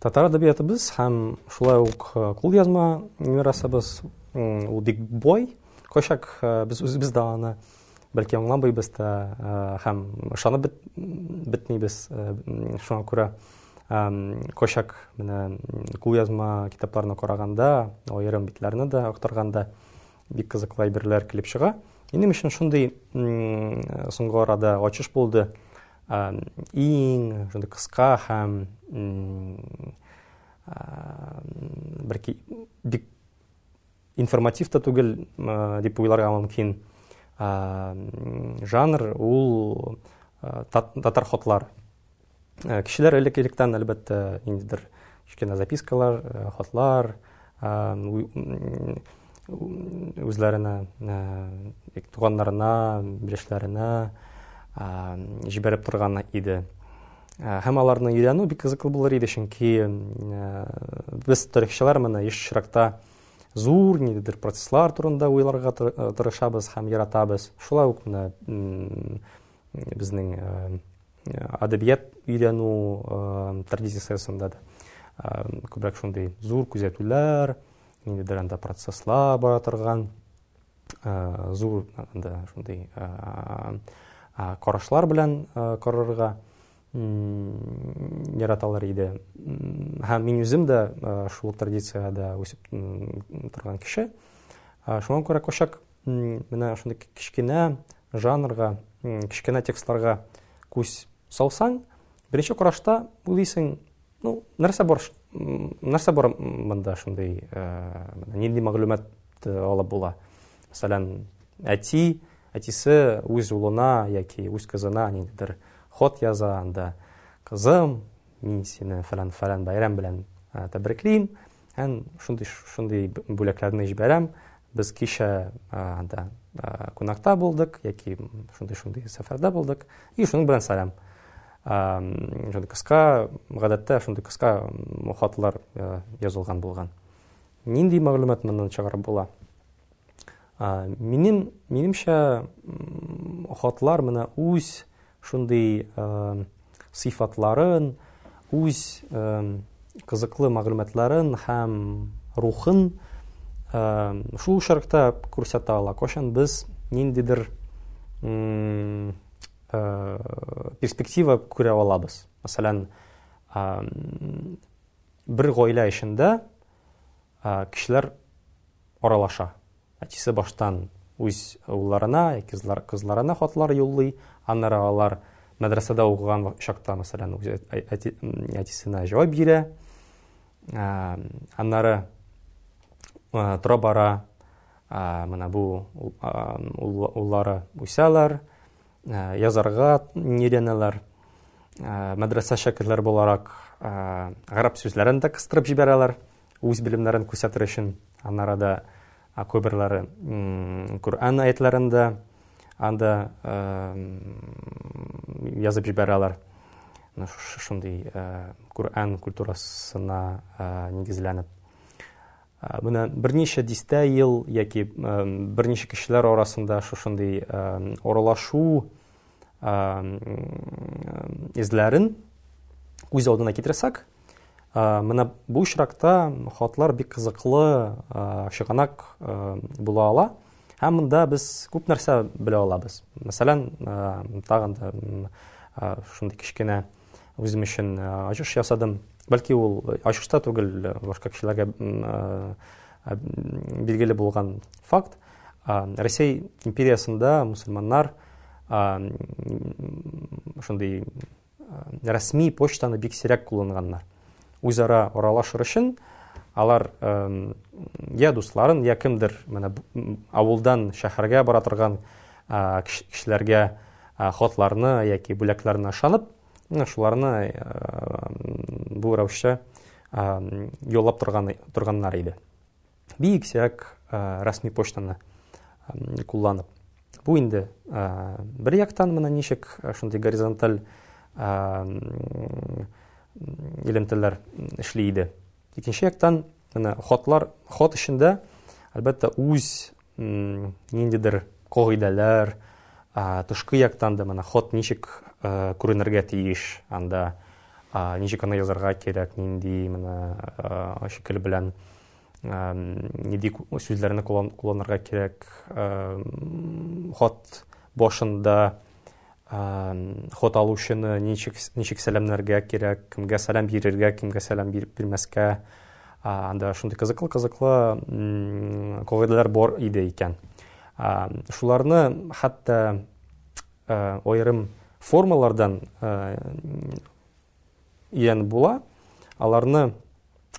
татар әдәбиятыбыз һәм шулай ук э, кул язма мирасыбыз ул бик бай кайчак э, без үзебез дә аны бәлки аңламыйбыз да һәм ышанып бетмибез шуңа күрә кочак менә кулъязма китапларына караганда аерым битләрне дә актарганда бик кызыклы әйберләр килеп чыга минем өчен шундый соңгы арада ачыш булды иң шундый кыска һәм бәлки бик информатив та түгел дип уйларга мөмкин жанр ул татар хотлар кешеләр элек электән әлбәттә ниндидер кечкенә запискалар хотлар үзләренә туганнарына бирешләренә җибәреп торган иде һәм аларны өйрәнү бик кызыклы булыр иде чөнки без тарихчылар моны еш очракта зур ниндидер процесслар турында уйларга э, тырышабыз һәм яратабыз шулай ук менә безнең э, әдәбият өйрәнү э, традициясендә дә күбрәк шундый зур күзәтүләр ниндидер анда процесслар бара торган зур анда шундый карашлар белән карарга яраталар иде. Һәм мин үзем дә шул ук традициядә үсеп торган кеше. Шуңа күрә кочак менә шундый кечкенә жанрга, кечкенә текстларга күз салсаң, беренче карашта уйлыйсың, Ну, нәрсә бар, нәрсә бар монда шундый, нинди мәгълүмат алып була? Мәсәлән, әти, әтисе үз улына яки үз кызына ниндидер хат яза анда, кызым, мин сине фәлән-фәлән бәйрәм белән тәбриклим, Һәм шундый шундый бүләкләрне җибәрәм. Без кичә анда кунакта булдык, яки шундый шундый сәфәрдә булдык. И шуның белән сәлам. Шундый кыска, гадәттә шундый кыска хатлар язылган булган. Нинди мәгълүмат моннан чыгарып була? Минем минемчә хатлар менә үз шундый сыйфатларын, үз кызыклы мәгълүматларын һәм рухын шул очракта күрсәтә ала. Кайчан без ниндидер перспектива күрә алабыз. Мәсәлән, бер гаилә эчендә кешеләр аралаша. Әтисе баштан үз улларына яки кызларына хатлар юллый, аннары алар мәдрәсәдә укыган чакта, мәсәлән, үз әтисенә җавап бирә. Аннары тора-бара менә бу уллары үсәләр, язарга нидәнәләр, мәдрәсә шәкертләре буларак, гарәп сүзләрен дә кыстырып җибәрәләр. үз белемнәрен күрсәтер өчен аннары да күберләре Коръән аятларын да анда язып җибәрәләр. Шундый Коръән культурасына нигезләнеп. Менә берничә дистә ел яки берничә кешеләр арасында шушындый оралашу эзләрен үз алдына китерсәк, менә бу очракта хатлар бик кызыклы чыганак була ала. Һәм монда без күп нәрсә белә алабыз. Мәсәлән, тагын да шундый кечкенә үзем өчен ачыш ясадым. Бәлки ул ачышта түгел, башка кешеләргә билгеле булган факт. Рәсәй империясында мусульманнар шундый рәсми почтаны бик сирәк кулланганнар. Үзара аралашыр өчен алар я дусларын, я кемдер менә авылдан шәһәргә бара торган кешеләргә хатларны яки бүләкләрне ышанып шуларны бу рәвешчә юллап торган торганнар иде бик сирәк рәсми почтаны кулланып бу инде бер яктан менә ничек шундый горизонталь элемтәләр эшли иде Икенче яктан, менә хатлар, хат эчендә, әлбәттә, үз ниндидер кагыйдәләр, тышкы яктан да менә хат ничек күренергә тиеш, анда ничек аны язарга кирәк, нинди менә шикел белән нинди сүзләрне кулланырга кирәк, хат башында ход алучыны ничек, ничек сәламнәргә кирәк, кемгә сәлам бирергә, кемгә сәлам биреп бирмәскә, анда шундый кызыклы-кызыклы кагыйдәләр бар иде икән. Шуларны хәтта аерым формалардан өйрәнеп була. Аларны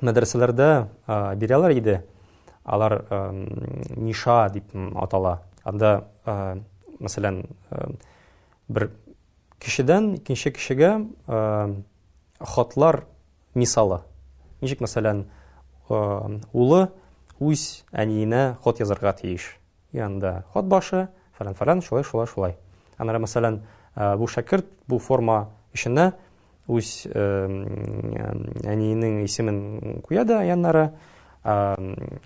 мәдрәсәләрдә бирәләр иде. Алар ниша дип атала. Анда, мәсәлән, бер кешедән икенче кешегә хатлар мисалы. Ничек, мәсәлән, улы үз әниенә хат язарга тиеш. янында хат башы, фәлән-фәлән, шулай-шулай-шулай. Аннары, мәсәлән, бу шәкерт бу форма эченә үз әниенең исемен куя да яннары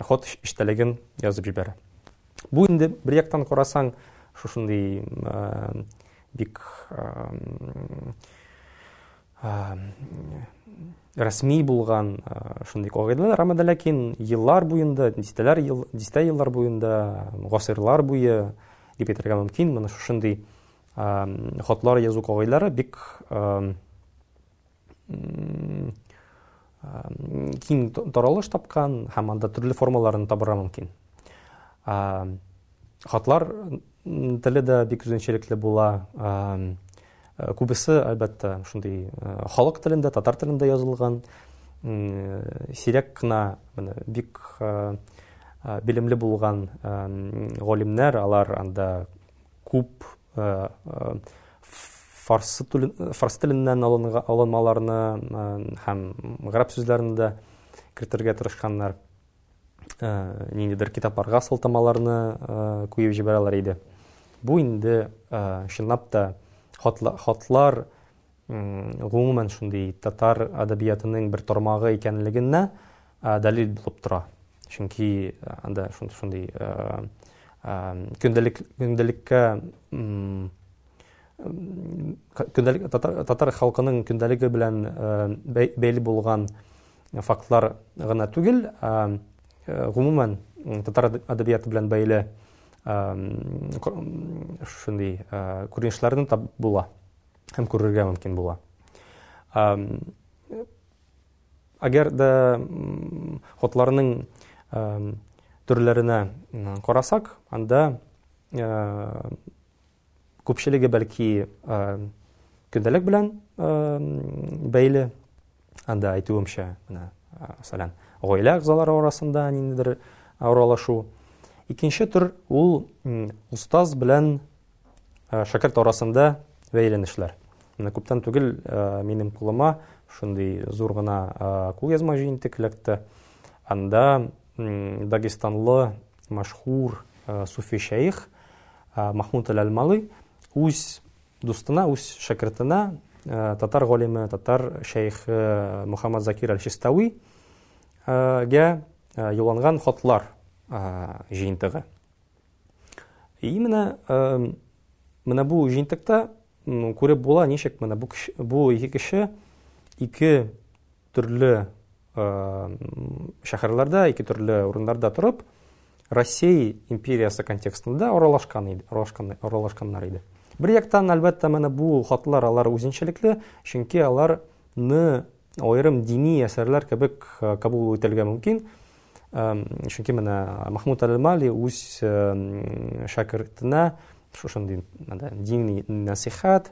ход эчтәлеген язып җибәрә. Бу инде бер яктан карасаң, шушындый бик рәсми булган шундый кагыйдәләр, әмма ләкин еллар буенда, дистәләр ел, дистә еллар буенда, гасырлар буе дип әйтергә мөмкин, моны шундый хатлар язу кагыйдәләре бик киң таралыш тапкан һәм анда төрле формаларын табырга мөмкин. Хатлар теле дә бик үзенчәлекле була. Күбесе, әлбәттә, шундый халык телендә, татар телендә язылган. Сирәк кына бик билемле булган галимнәр, алар анда күп Э, э, фарсы теленнән алынмаларны э, һәм гарәп сүзләрен дә кертергә тырышканнар ниндидер китапларга сылтамаларны куеп җибәрәләр иде бу инде чынлап та хатлар гомумән шундый татар әдәбиятының бер тормагы икәнлегенә дәлил булып тора. Чөнки анда шундый көндәлек көндәлеккә көндәлек татар, татар халкының көндәлеге белән бәйле булган фактлар гына түгел, гомумән татар әдәбияты белән бәйле шундый күренешләрне табып була. һәм күрергә мөмкин була. Әгәр дә хотларның төрләренә карасак, анда күпчелеге бәлки көндәлек белән бәйле, анда әйтүемчә, менә, мәсәлән, гаилә әгъзалары арасында ниндидер аралашу. Икенче төр ул устаз белән Шәкерт арасында бәйләнешләр. Менә күптән түгел минем кулыма шундый зур гына кулъязма җыентык эләкте. Анда дагестанлы мәшһүр суфи шәйх Махмуд Аль-Алмалы үз дустына, үз шәкертенә татар галиме, татар шәйхе Мухаммад Закир Аль-Чистауи га юлланган хатлар җыентыгы. И менә менә бу җентектә күреп була, ничек менә бу кеше, бу ике кеше ике төрле шәһәрләрдә, ике төрле урыннарда торып, Россия империясы контекстында аралашкан иде, аралашкан, аралашканнар иде. Бер яктан, әлбәттә, менә бу хатлар алар үзенчәлекле, чөнки аларны Аерым дини әсәрләр кебек кабул ителгән мөмкин. Чөнки менә Махмуд Аль-Мали үз шәкертенә шушындый дини насихат,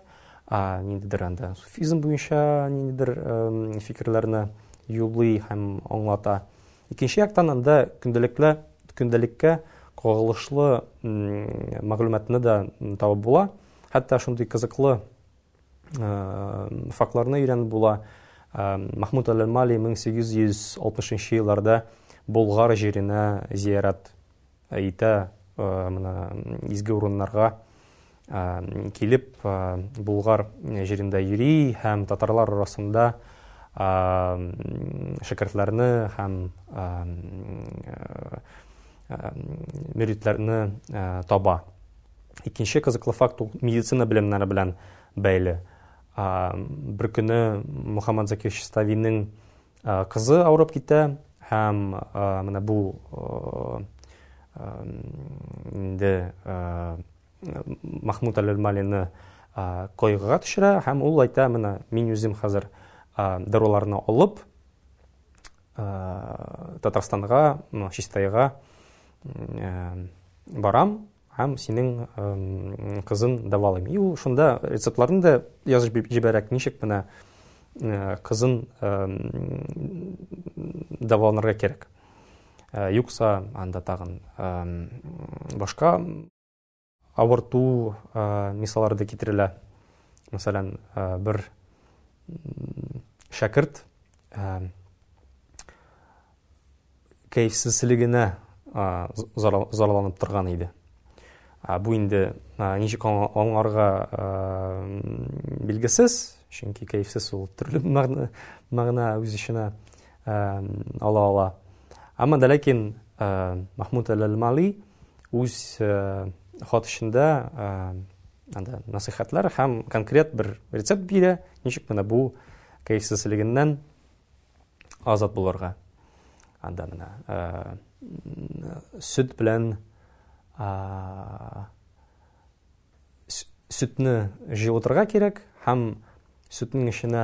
ниндидер анда суфизм буенча ниндидер фикерләрне юлый һәм аңлата. Икенче яктан анда көндәлекле көндәлеккә кагылышлы мәгълүматны да табып була. Хәтта шундый кызыклы фактларны өйрәнеп була. Махмуд Аль-Мали 1860 елларда Болгар җиренә зиярат итә, менә изге урыннарга килеп, Болгар җирендә йөри һәм татарлар арасында шәкертләрне һәм мөридләрне таба. Икенче кызыклы факт ул медицина белемнәре белән бәйле. Бер көне Мухаммад Закир Чистовинең кызы авырып китә һәм менә бу инде Махмуд Аль-Малины койгыга төшерә һәм ул әйтә, менә мин үзем хәзер даруларны алып, Э, Татарстанга, ну, Чистайга э, барам һәм синең э, кызын давалыйм. И ул шунда рецептларын да язып җибәрәк, ничек менә кызын даваланырга кирәк. Юкса анда тагын башка Авырту мисаллары да китерелә. Мәсәлән, бер шәкерт кәефсезлегенә зарланып торган иде. Бу инде ничек аңларга билгесез, чөнки кәефсез ул төрле мәгънә үз эченә ала ала. Әмма дә ләкин Махмуд әл-Алмали үз хат эчендә анда насыйхатлар һәм конкрет бер рецепт бирә, ничек менә бу кәефсезлегеннән азат булырга. Анда менә сөт белән сөтне җылытырга кирәк һәм сөтнең эченә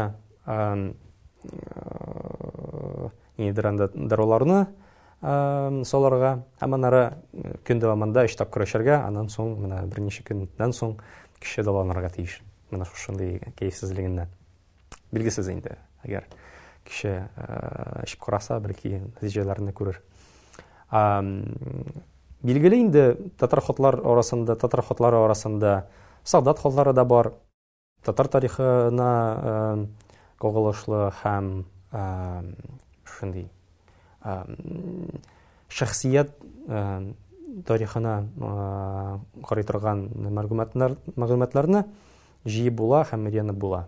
нидер анда даруларны салырга һәм аннары көн дәвамында өч тапкыр эчәргә аннан соң менә берничә көннән соң кеше дәваланырга тиеш менә шушындый кәефсезлегеннән Билгесез инде, әгәр кеше эчеп караса, бәлки нәтиҗәләрне күрер. Билгеле инде, татар хатлар арасында, татар хатлары арасында солдат хатлары да бар. Татар тарихына кагылышлы һәм шундый шәхсият тарихына карый торган мәгълүматларны җие була һәм медианы була.